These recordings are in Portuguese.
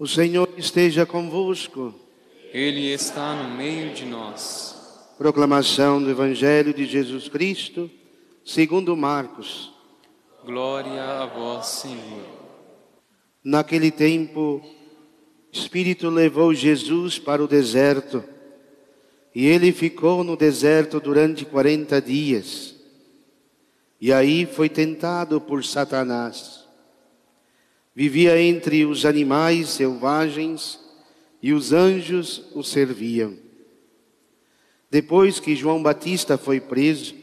O Senhor esteja convosco. Ele está no meio de nós. Proclamação do Evangelho de Jesus Cristo, segundo Marcos. Glória a vós, Senhor. Naquele tempo, o Espírito levou Jesus para o deserto, e ele ficou no deserto durante quarenta dias. E aí foi tentado por Satanás. Vivia entre os animais selvagens e os anjos o serviam. Depois que João Batista foi preso,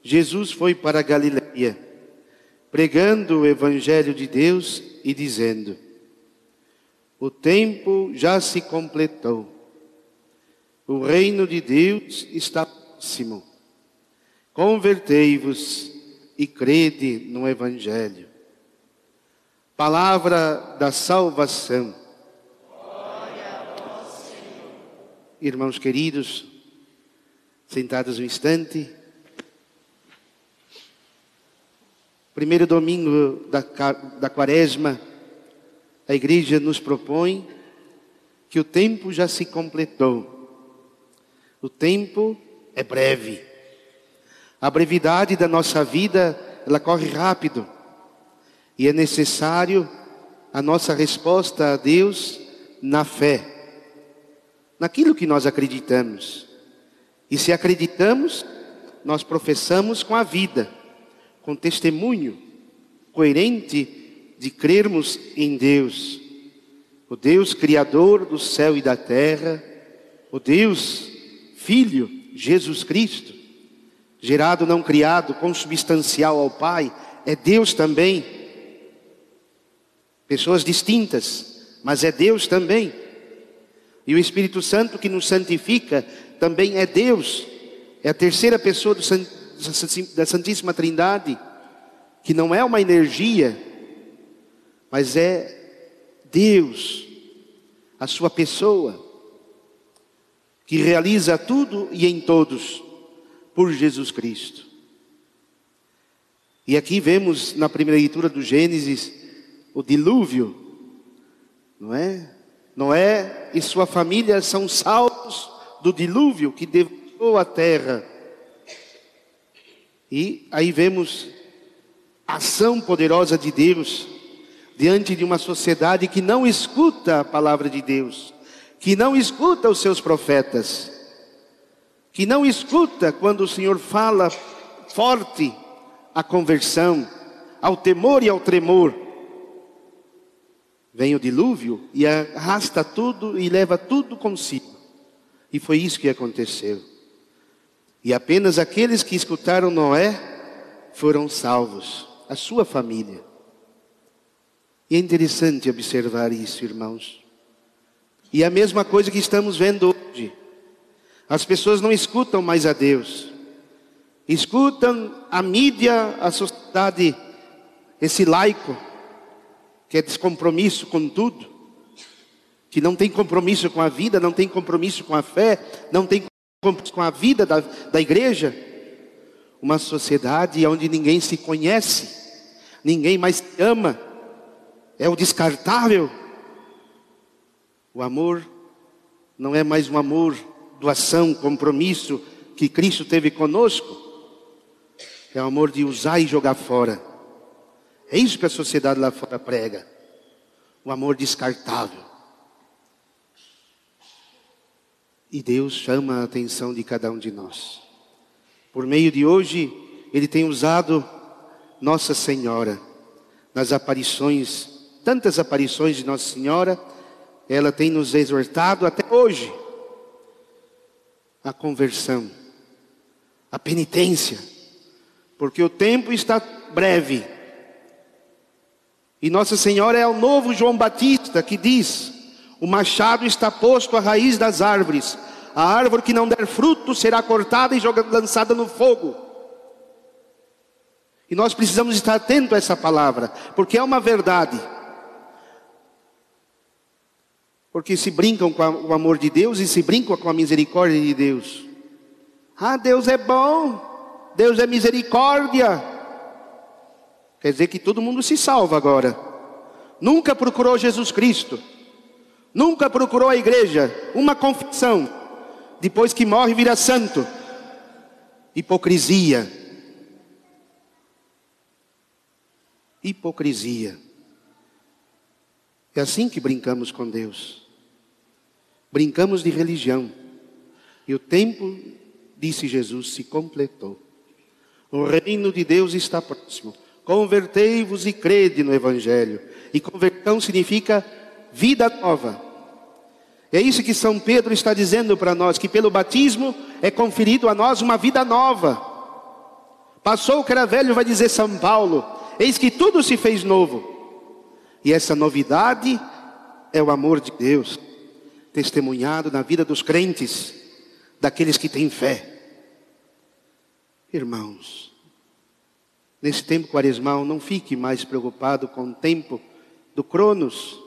Jesus foi para Galiléia, pregando o evangelho de Deus e dizendo: O tempo já se completou. O reino de Deus está próximo. Convertei-vos e crede no evangelho. Palavra da salvação. Irmãos queridos, sentados um instante. Primeiro domingo da, da quaresma, a igreja nos propõe que o tempo já se completou. O tempo é breve. A brevidade da nossa vida, ela corre rápido. E é necessário a nossa resposta a Deus na fé, naquilo que nós acreditamos. E se acreditamos, nós professamos com a vida, com testemunho coerente de crermos em Deus, o Deus Criador do céu e da terra, o Deus Filho, Jesus Cristo, gerado, não criado, consubstancial ao Pai, é Deus também pessoas distintas, mas é Deus também. E o Espírito Santo que nos santifica também é Deus, é a terceira pessoa da Santíssima Trindade, que não é uma energia, mas é Deus, a sua pessoa, que realiza tudo e em todos por Jesus Cristo. E aqui vemos na primeira leitura do Gênesis o dilúvio, não é? Noé e sua família são salvos do dilúvio que devorou a terra. E aí vemos a ação poderosa de Deus diante de uma sociedade que não escuta a palavra de Deus, que não escuta os seus profetas, que não escuta quando o Senhor fala forte a conversão, ao temor e ao tremor Vem o dilúvio e arrasta tudo e leva tudo consigo. E foi isso que aconteceu. E apenas aqueles que escutaram Noé foram salvos, a sua família. E é interessante observar isso, irmãos. E a mesma coisa que estamos vendo hoje. As pessoas não escutam mais a Deus. Escutam a mídia, a sociedade, esse laico que é descompromisso com tudo, que não tem compromisso com a vida, não tem compromisso com a fé, não tem compromisso com a vida da, da igreja. Uma sociedade onde ninguém se conhece, ninguém mais se ama, é o descartável. O amor não é mais um amor, doação, compromisso que Cristo teve conosco, é o amor de usar e jogar fora. É isso que a sociedade lá fora prega. O amor descartável. E Deus chama a atenção de cada um de nós. Por meio de hoje, Ele tem usado Nossa Senhora nas aparições, tantas aparições de Nossa Senhora, ela tem nos exortado até hoje a conversão, a penitência, porque o tempo está breve e Nossa Senhora é o novo João Batista que diz: O machado está posto à raiz das árvores, a árvore que não der fruto será cortada e jogada, lançada no fogo. E nós precisamos estar atentos a essa palavra, porque é uma verdade. Porque se brincam com o amor de Deus e se brincam com a misericórdia de Deus. Ah, Deus é bom, Deus é misericórdia. Quer dizer que todo mundo se salva agora. Nunca procurou Jesus Cristo. Nunca procurou a igreja, uma confissão. Depois que morre, vira santo. Hipocrisia. Hipocrisia. É assim que brincamos com Deus. Brincamos de religião. E o tempo, disse Jesus, se completou. O reino de Deus está próximo. Convertei-vos e crede no Evangelho. E conversão significa vida nova. É isso que São Pedro está dizendo para nós, que pelo batismo é conferido a nós uma vida nova. Passou o que era velho, vai dizer São Paulo, eis que tudo se fez novo. E essa novidade é o amor de Deus, testemunhado na vida dos crentes, daqueles que têm fé. Irmãos, nesse tempo quaresmal, não fique mais preocupado com o tempo do Cronos,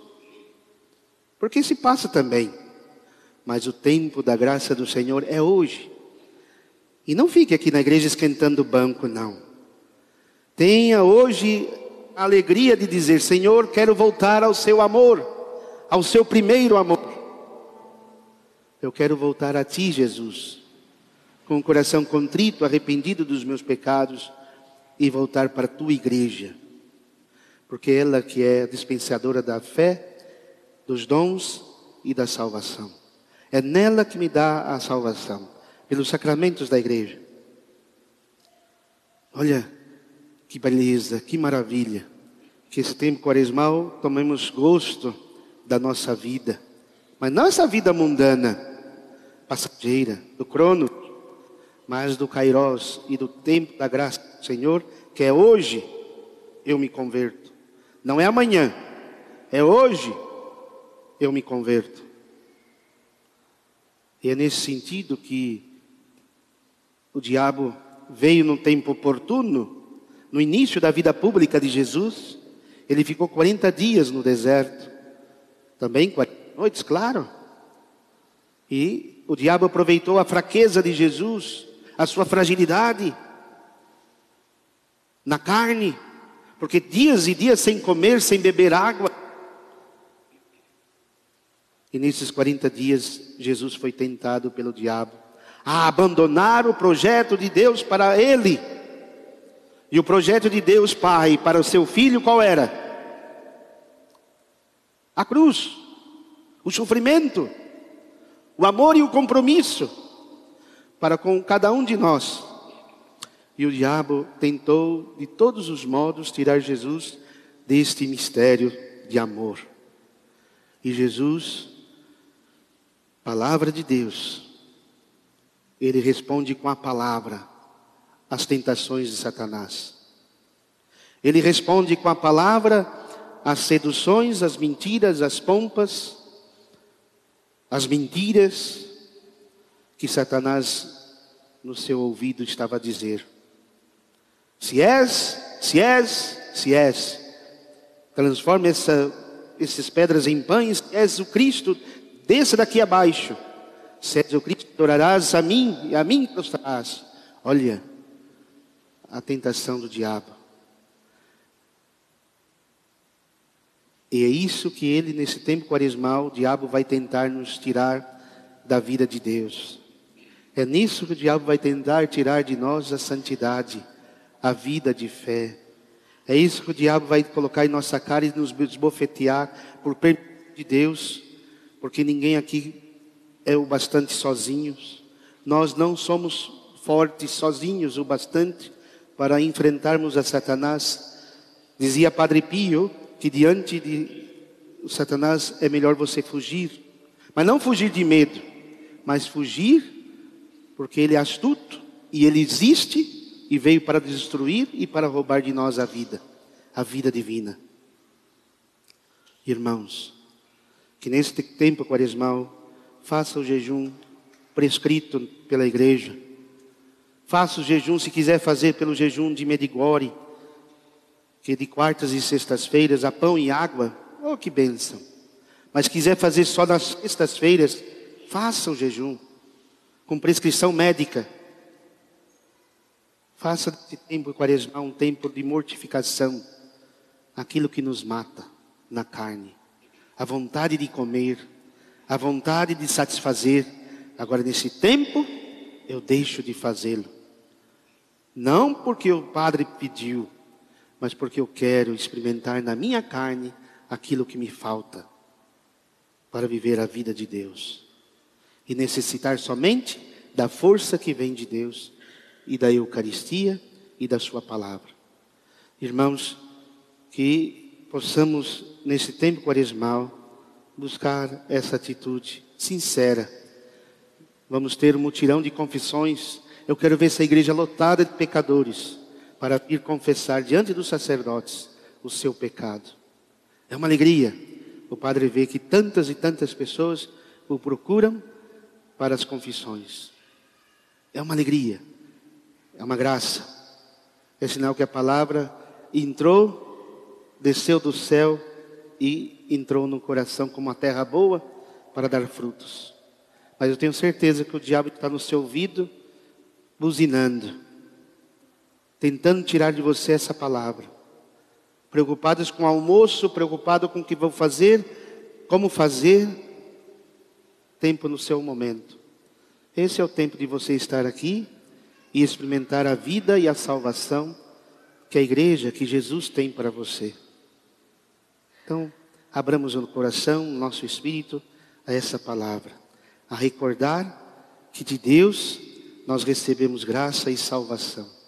porque se passa também, mas o tempo da graça do Senhor é hoje. E não fique aqui na igreja esquentando o banco, não. Tenha hoje a alegria de dizer: Senhor, quero voltar ao seu amor, ao seu primeiro amor. Eu quero voltar a ti, Jesus, com o coração contrito, arrependido dos meus pecados e voltar para a tua igreja, porque ela que é dispensadora da fé, dos dons e da salvação. É nela que me dá a salvação, pelos sacramentos da igreja. Olha, que beleza, que maravilha. Que esse tempo quaresmal tomemos gosto da nossa vida. Mas não essa vida mundana, passageira, do crono, mas do Kairos e do tempo da graça Senhor, que é hoje eu me converto. Não é amanhã, é hoje eu me converto. E é nesse sentido que o diabo veio num tempo oportuno no início da vida pública de Jesus, ele ficou 40 dias no deserto. Também 40 noites, claro. E o diabo aproveitou a fraqueza de Jesus, a sua fragilidade na carne, porque dias e dias sem comer, sem beber água. E nesses 40 dias, Jesus foi tentado pelo diabo a abandonar o projeto de Deus para ele. E o projeto de Deus Pai para o seu filho qual era? A cruz, o sofrimento, o amor e o compromisso para com cada um de nós. E o diabo tentou de todos os modos tirar Jesus deste mistério de amor. E Jesus, palavra de Deus, ele responde com a palavra as tentações de Satanás. Ele responde com a palavra às seduções, às mentiras, às pompas, às mentiras que Satanás no seu ouvido estava a dizer. Se és, se és, se és, transforma essa, essas pedras em pães, se és o Cristo, desça daqui abaixo. Se és o Cristo, adorarás a mim e a mim prostrarás. Olha, a tentação do diabo. E é isso que ele, nesse tempo quaresmal, o diabo vai tentar nos tirar da vida de Deus. É nisso que o diabo vai tentar tirar de nós a santidade, a vida de fé. É isso que o diabo vai colocar em nossa cara e nos esbofetear por perda de Deus, porque ninguém aqui é o bastante sozinhos. Nós não somos fortes sozinhos o bastante para enfrentarmos a Satanás. Dizia Padre Pio que diante de Satanás é melhor você fugir, mas não fugir de medo, mas fugir porque ele é astuto e ele existe e veio para destruir e para roubar de nós a vida, a vida divina. Irmãos, que neste tempo quaresmal faça o jejum prescrito pela igreja Faça o jejum, se quiser fazer pelo jejum de Medigore, que de quartas e sextas-feiras há pão e água. Oh, que bênção. Mas quiser fazer só nas sextas-feiras, faça o jejum, com prescrição médica. Faça desse tempo quaresmal um tempo de mortificação, aquilo que nos mata na carne, a vontade de comer, a vontade de satisfazer. Agora, nesse tempo, eu deixo de fazê-lo. Não porque o Padre pediu, mas porque eu quero experimentar na minha carne aquilo que me falta para viver a vida de Deus. E necessitar somente da força que vem de Deus e da Eucaristia e da Sua palavra. Irmãos, que possamos, nesse tempo quaresmal, buscar essa atitude sincera. Vamos ter um mutirão de confissões. Eu quero ver essa igreja lotada de pecadores para ir confessar diante dos sacerdotes o seu pecado. É uma alegria o Padre ver que tantas e tantas pessoas o procuram para as confissões. É uma alegria, é uma graça. É sinal que a palavra entrou, desceu do céu e entrou no coração como uma terra boa para dar frutos. Mas eu tenho certeza que o diabo está no seu ouvido, buzinando tentando tirar de você essa palavra. Preocupados com o almoço, preocupado com o que vão fazer, como fazer, tempo no seu momento. Esse é o tempo de você estar aqui e experimentar a vida e a salvação que a igreja, que Jesus tem para você. Então, abramos o coração, o nosso espírito a essa palavra, a recordar que de Deus nós recebemos graça e salvação